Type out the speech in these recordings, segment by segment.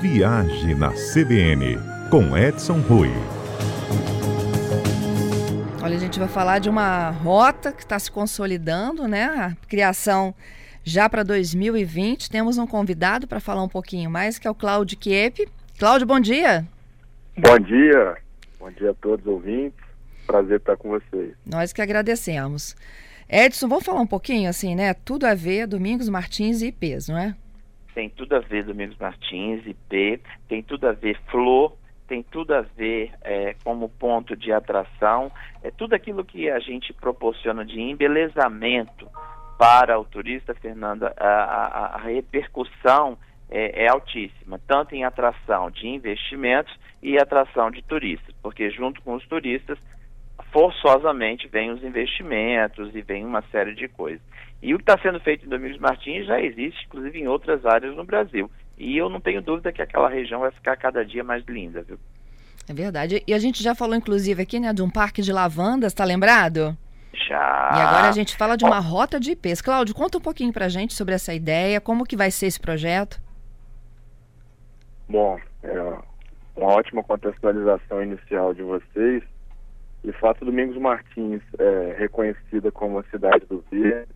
Viagem na CBN, com Edson Rui. Olha, a gente vai falar de uma rota que está se consolidando, né? A criação já para 2020. Temos um convidado para falar um pouquinho mais, que é o Cláudio Kiepe. Cláudio, bom dia. Bom dia. Bom dia a todos os ouvintes. Prazer estar com vocês. Nós que agradecemos. Edson, vamos falar um pouquinho assim, né? Tudo a ver Domingos Martins e IPs, não é? Tem tudo a ver Domingos Martins, IP, tem tudo a ver Flor, tem tudo a ver é, como ponto de atração, é tudo aquilo que a gente proporciona de embelezamento para o turista, Fernanda, a, a, a repercussão é, é, altíssima, tanto em atração de investimentos e atração de turistas, porque junto com os turistas forçosamente vem os investimentos e vem uma série de coisas. E o que está sendo feito em Domingos Martins já existe, inclusive, em outras áreas no Brasil. E eu não tenho dúvida que aquela região vai ficar cada dia mais linda, viu? É verdade. E a gente já falou, inclusive, aqui, né, de um parque de lavandas, tá lembrado? Já. E agora a gente fala de uma rota de IPs. Cláudio, conta um pouquinho pra gente sobre essa ideia, como que vai ser esse projeto? Bom, é uma ótima contextualização inicial de vocês. De fato, Domingos Martins é reconhecida como a cidade do verde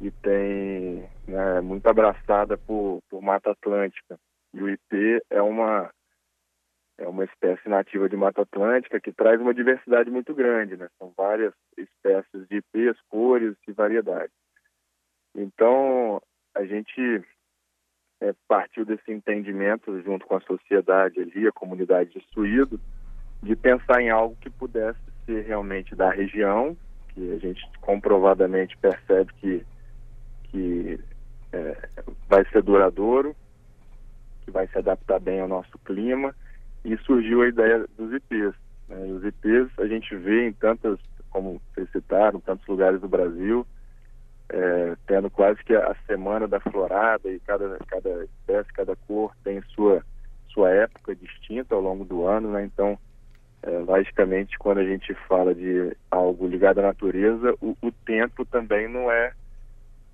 e tem né, muito abraçada por, por Mata Atlântica. E o IP é uma é uma espécie nativa de Mata Atlântica que traz uma diversidade muito grande, né? São várias espécies de IPs, cores e variedades. Então, a gente é, partiu desse entendimento junto com a sociedade ali, a comunidade de Suído, de pensar em algo que pudesse ser realmente da região, que a gente comprovadamente percebe que, que é, vai ser duradouro, que vai se adaptar bem ao nosso clima, e surgiu a ideia dos IPs. Né? Os IPs a gente vê em tantas, como vocês citaram, tantos lugares do Brasil, é, tendo quase que a semana da florada e cada, cada espécie, cada cor tem sua, sua época distinta ao longo do ano, né? Então, é, logicamente, quando a gente fala de algo ligado à natureza, o, o tempo também não é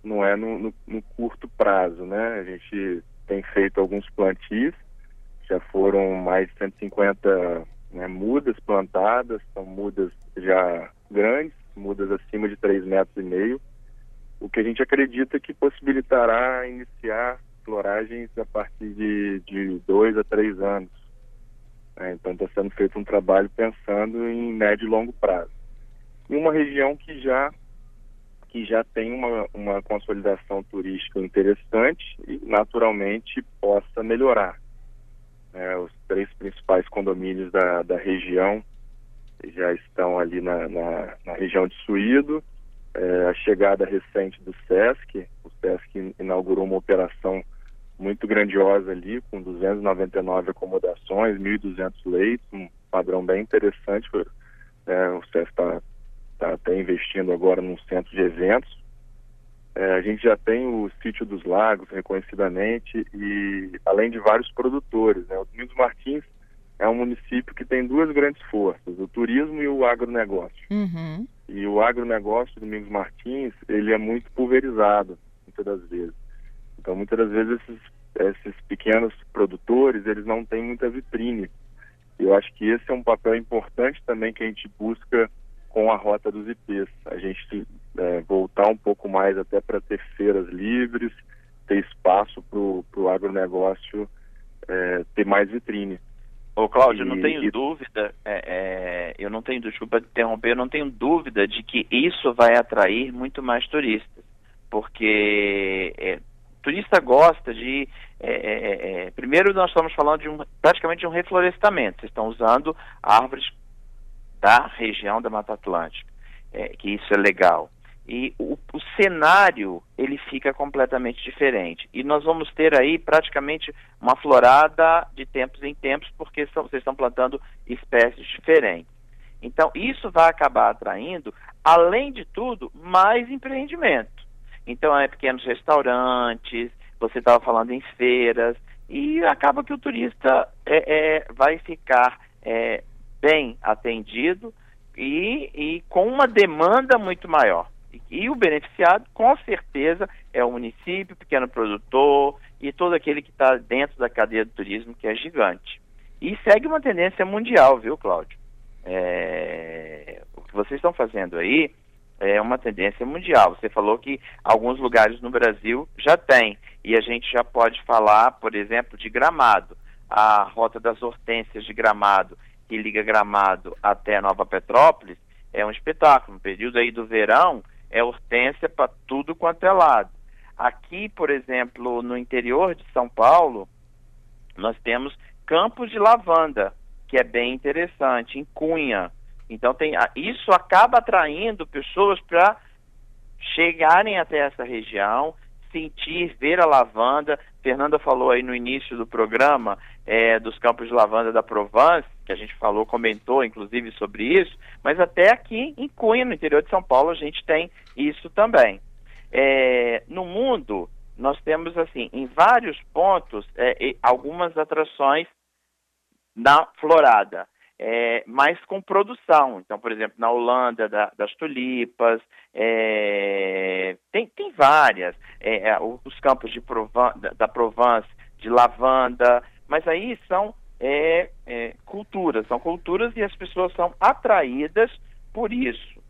não é no, no, no, curto prazo, né? A gente tem feito alguns plantios, já foram mais de 150 né, mudas plantadas, são mudas já grandes, mudas acima de 3 metros e meio, o que a gente acredita que possibilitará iniciar floragens a partir de, de dois a três anos. É, então está sendo feito um trabalho pensando em médio e longo prazo. Em uma região que já que já tem uma, uma consolidação turística interessante e naturalmente possa melhorar. É, os três principais condomínios da, da região já estão ali na, na, na região de Suído. É, a chegada recente do SESC, o SESC inaugurou uma operação muito grandiosa ali, com 299 acomodações, 1.200 leitos, um padrão bem interessante. É, o CES está tá até investindo agora num centro de eventos. É, a gente já tem o Sítio dos Lagos, reconhecidamente, e além de vários produtores. Né? O Domingos Martins é um município que tem duas grandes forças, o turismo e o agronegócio. Uhum. E o agronegócio do Domingos Martins, ele é muito pulverizado, muitas das vezes. Então, muitas das vezes, esses, esses pequenos produtores, eles não têm muita vitrine. Eu acho que esse é um papel importante também que a gente busca com a rota dos IPs. A gente é, voltar um pouco mais até para ter feiras livres, ter espaço para o agronegócio é, ter mais vitrine. Ô Cláudio, e, não tenho e... dúvida, é, é, eu não tenho, desculpa interromper, eu não tenho dúvida de que isso vai atrair muito mais turistas, porque é, turista gosta de. É, é, é, é, primeiro, nós estamos falando de um, praticamente de um reflorestamento. Vocês estão usando árvores da região da Mata Atlântica, é, que isso é legal. E o, o, cenário ele fica completamente diferente. E nós vamos ter aí praticamente uma florada de tempos em tempos, porque são, vocês estão plantando espécies diferentes. Então, isso vai acabar atraindo, além de tudo, mais empreendimento. Então, é pequenos restaurantes, você estava falando em feiras, e acaba que o turista é, é, vai ficar é, bem atendido e, e, com uma demanda muito maior. E, o beneficiado, com certeza, é o município, pequeno produtor e todo aquele que está dentro da cadeia do turismo, que é gigante. E segue uma tendência mundial, viu, Cláudio? É, o que vocês estão fazendo aí é uma tendência mundial. Você falou que alguns lugares no Brasil já tem, e a gente já pode falar, por exemplo, de Gramado. A Rota das Hortênsias de Gramado, que liga Gramado até Nova Petrópolis, é um espetáculo. No período aí do verão, é hortênsia para tudo quanto é lado. Aqui, por exemplo, no interior de São Paulo, nós temos campos de lavanda, que é bem interessante, em Cunha. Então tem, isso acaba atraindo pessoas para chegarem até essa região, sentir, ver a lavanda. Fernanda falou aí no início do programa é, dos campos de lavanda da Provence, que a gente falou, comentou inclusive sobre isso, mas até aqui em Cunha, no interior de São Paulo, a gente tem isso também. É, no mundo, nós temos assim, em vários pontos, é, algumas atrações na florada é, com produção. Então, por exemplo, na Holanda, da, das tulipas, é, tem, tem várias, é, é os campos de Provan da Provence, de lavanda, mas aí são é, é, culturas, são culturas e as pessoas são atraídas por isso,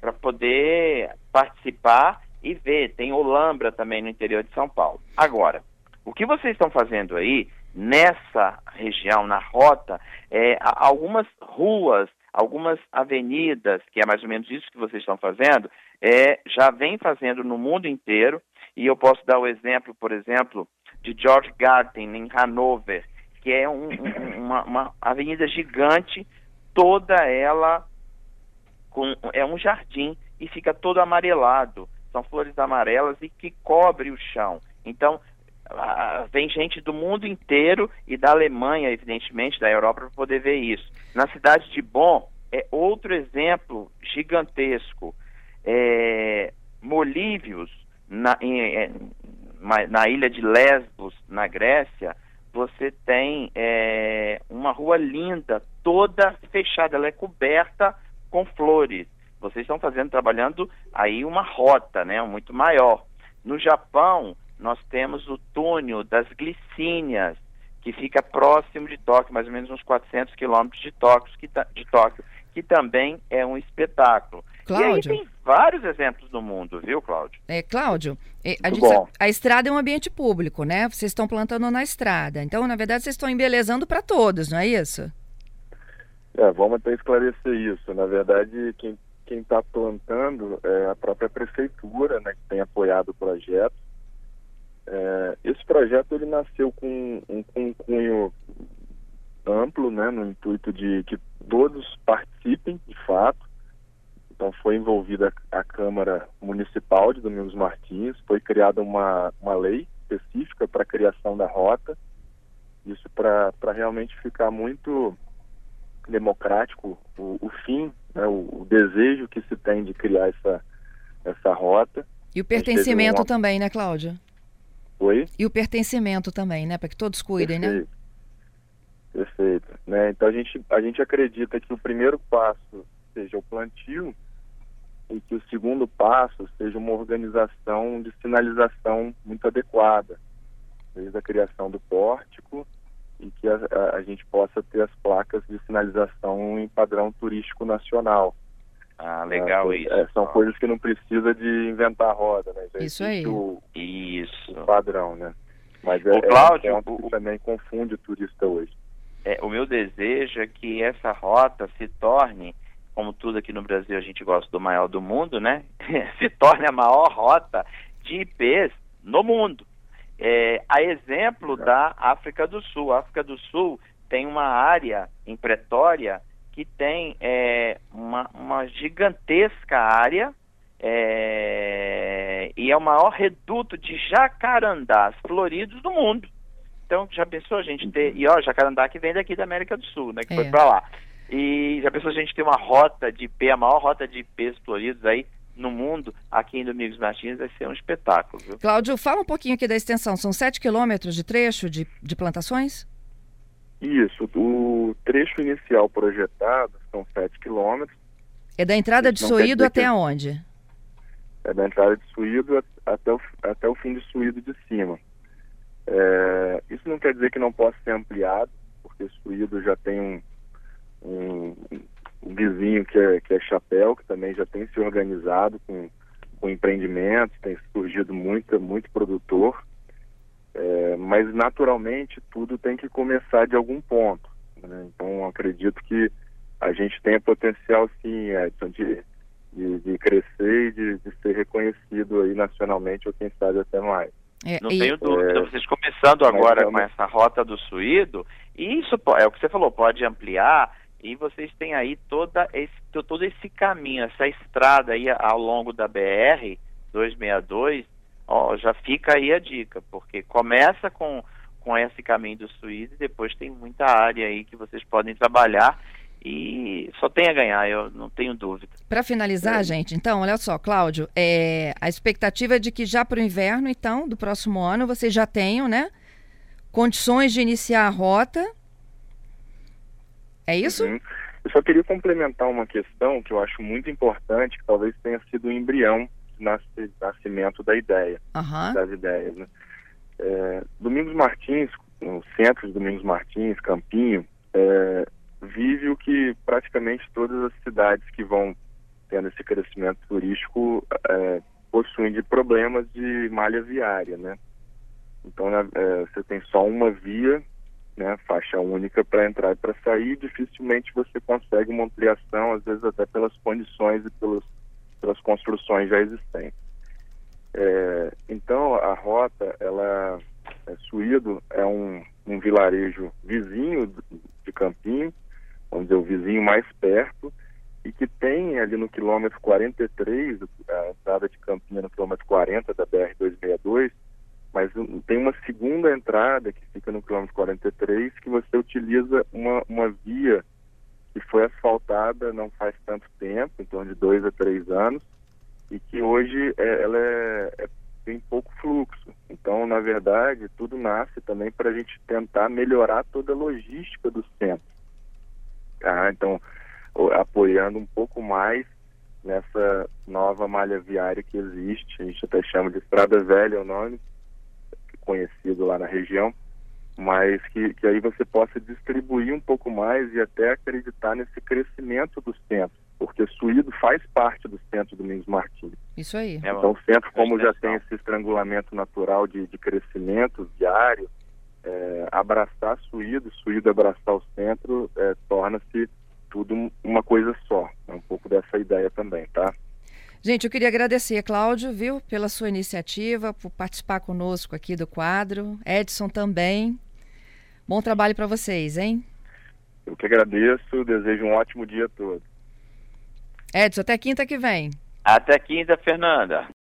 para poder participar e ver. Tem Olambra também no interior de São Paulo. Agora, o que vocês estão fazendo aí nessa região, na rota, é, algumas ruas, algumas avenidas, que é mais ou menos isso que vocês estão fazendo, é, já vem fazendo no mundo inteiro, e eu posso dar o exemplo, por exemplo, de George Garten, em Hanover, que é um, um, uma, uma avenida gigante, toda ela com, é um jardim e fica todo amarelado. São flores amarelas e que cobre o chão. Então, vem gente do mundo inteiro e da Alemanha, evidentemente, da Europa, para poder ver isso. Na cidade de Bonn, é outro exemplo gigantesco. É, Molívios, na, em, é, na ilha de Lesbos, na Grécia, você tem é, uma rua linda, toda fechada, ela é coberta com flores. Vocês estão fazendo, trabalhando aí uma rota, né, muito maior. No Japão, nós temos o túnel das glicínias, que fica próximo de Tóquio, mais ou menos uns 400 quilômetros de Tóquio, que, de Tóquio, que também é um espetáculo. Cláudio. E aí tem vários exemplos no mundo, viu, Cláudio? É, Cláudio, é, a, gente, a, estrada é um ambiente público, né? Vocês estão plantando na estrada. Então, na verdade, vocês estão embelezando para todos, não é isso? É, vamos até esclarecer isso. Na verdade, quem está plantando é a própria prefeitura, né, que tem apoiado o projeto. É, esse projeto ele nasceu com um, com um cunho amplo, né, no intuito de que todos participem de fato. Então foi envolvida a Câmara Municipal de Domingos Martins, foi criada uma, uma lei específica para a criação da rota, isso para realmente ficar muito democrático o, o fim, né, o, o, desejo que se tem de criar essa, essa rota. E o pertencimento uma... também, né, Cláudia? Oi? E o pertencimento também, né? Para que todos cuidem, né? Perfeito. né? Perfeito. Né? Então a gente, a gente acredita que o primeiro passo seja o plantio e que o segundo passo seja uma organização de sinalização muito adequada, desde a criação do pórtico e que a, a, a gente possa ter as placas de sinalização em padrão turístico nacional. Ah, legal é, isso. É, são coisas que não precisa de inventar roda, né? Já isso aí. O, isso. O padrão, né? Mas é, o Cláudio, é um também confunde o turista hoje. É, o meu desejo é que essa rota se torne, como tudo aqui no Brasil a gente gosta do maior do mundo, né? se torne a maior rota de IPs no mundo. É, a exemplo da África do Sul. A África do Sul tem uma área em Pretória que tem é, uma, uma, gigantesca área é, e é o maior reduto de jacarandás floridos do mundo. Então, já pensou a gente ter. E ó, jacarandá que vem daqui da América do Sul, né? Que é. foi para lá. E já pensou a gente ter uma rota de IP, a maior rota de IPs floridos aí no mundo, aqui em Domingos Martins, vai ser um espetáculo. Viu? Cláudio, fala um pouquinho aqui da extensão. São 7 quilômetros de trecho de, de plantações? Isso, o trecho inicial projetado são 7 quilômetros. É da entrada de Suído até que... onde? É da entrada de Suído até o, até o fim de Suído de cima. quer dizer que não possa ser ampliado, porque Suído já tem um, um, um vizinho que é, que é Chapéu, que também já tem se organizado com, com empreendimentos, tem surgido muito, muito produtor. É, mas naturalmente tudo tem que começar de algum ponto. Né? Então acredito que a gente tem potencial sim, Edson, de, de, de crescer e de, de, ser reconhecido aí nacionalmente ou quem sabe até mais. É, não e... tenho dúvida, é, vocês começando agora com essa rota do suído, isso é o que você falou, pode ampliar e vocês têm aí toda esse, todo esse caminho, essa estrada aí ao longo da BR 262, ó, já fica aí a dica, porque começa com, com esse caminho do suído e depois tem muita área aí que vocês podem trabalhar e só tem a ganhar, eu não tenho dúvida. Para finalizar, é. gente, então, olha só, Cláudio, é, a expectativa é de que já para o inverno, então, do próximo ano, vocês já tenham, né, condições de iniciar a rota. É isso? Uhum. Eu só queria complementar uma questão que eu acho muito importante, que talvez tenha sido o embrião nascimento da ideia, uhum. das ideias. Né? É, Domingos Martins, no centro de Domingos Martins, Campinho, é, vive o que praticamente todas as cidades que vão tendo esse crescimento turístico é, possuem de problemas de malha viária, né? Então né, é, você tem só uma via, né, faixa única para entrar e para sair, dificilmente você consegue uma ampliação, às vezes até pelas condições e pelos, pelas construções já existentes. É, então a rota, ela, é, Suído é um, um vilarejo vizinho de Campinho, vamos dizer, o vizinho mais perto, e que tem ali no quilômetro 43, a entrada de Campinha no quilômetro 40 da BR-262, mas tem uma segunda entrada que fica no quilômetro 43, que você utiliza uma, uma via que foi asfaltada não faz tanto tempo, em torno de dois a três anos, e que hoje é, ela é, é, tem pouco fluxo. Então, na verdade, tudo nasce também para a gente tentar melhorar toda a logística do centro. Tá? Então, apoiando um pouco mais nessa nova malha viária que existe, a gente até chama de Estrada Velha é o nome, conhecido lá na região, mas que, que aí você possa distribuir um pouco mais e até acreditar nesse crescimento do centro, porque Suído faz parte do centro do Domingos Martins. Isso aí. Então o centro, como já tem esse estrangulamento natural de, de crescimento diário, é, abraçar Suído, Suído abraçar o centro, é, torna-se tudo uma coisa só. É um pouco dessa ideia também, tá? Gente, eu queria agradecer, Cláudio, viu, pela sua iniciativa, por participar conosco aqui do quadro. Edson também. Bom trabalho para vocês, hein? Eu que agradeço, desejo um ótimo dia a todos. Edson, até quinta que vem. Até quinta, Fernanda.